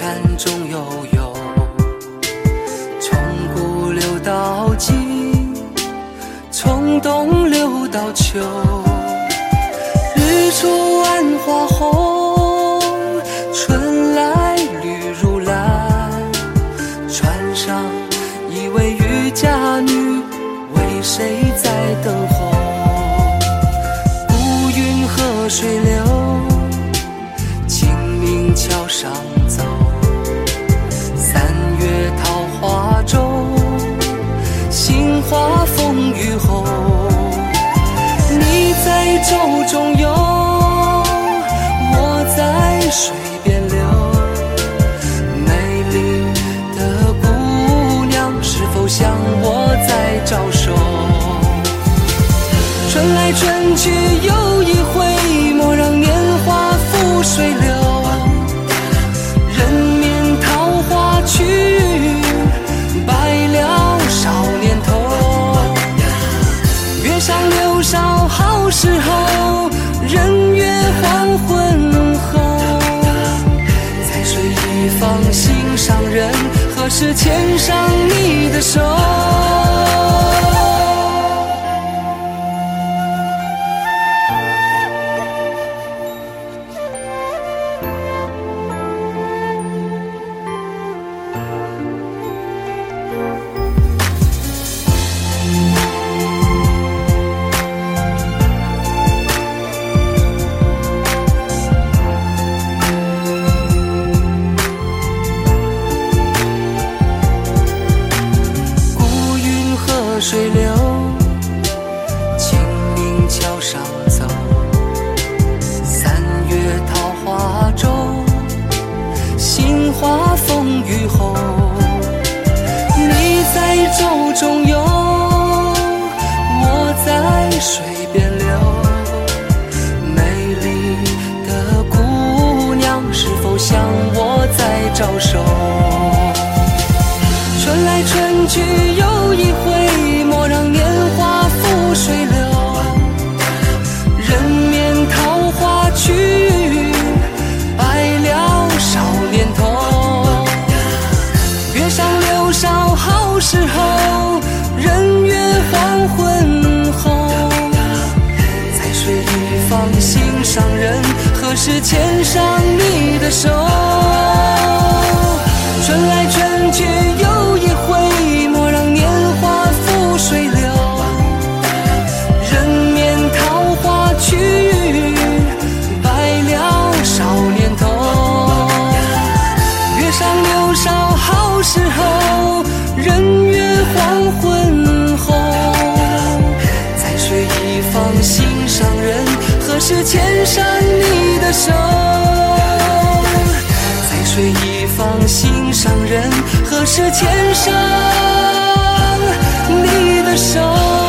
山，中悠悠。从古流到今，从冬流到秋。日出万花红，春来绿如蓝。船上一位渔家女，为谁在等候？孤云河水流，清明桥上花风雨后。你在舟中游，我在水边流。美丽的姑娘，是否向我在招手？春来春去又一回，莫让年华付水流。多少好时候，人约黄昏后。在水一方心上人，何时牵上你的手？花风雨后。你在舟中游，我在水边流。美丽的姑娘，是否向我在招手？春来春去时候，人约黄昏后。在水一方心上人，何时牵上你的手？人，何时牵上你的手？在水一方心上人，何时牵上你的手？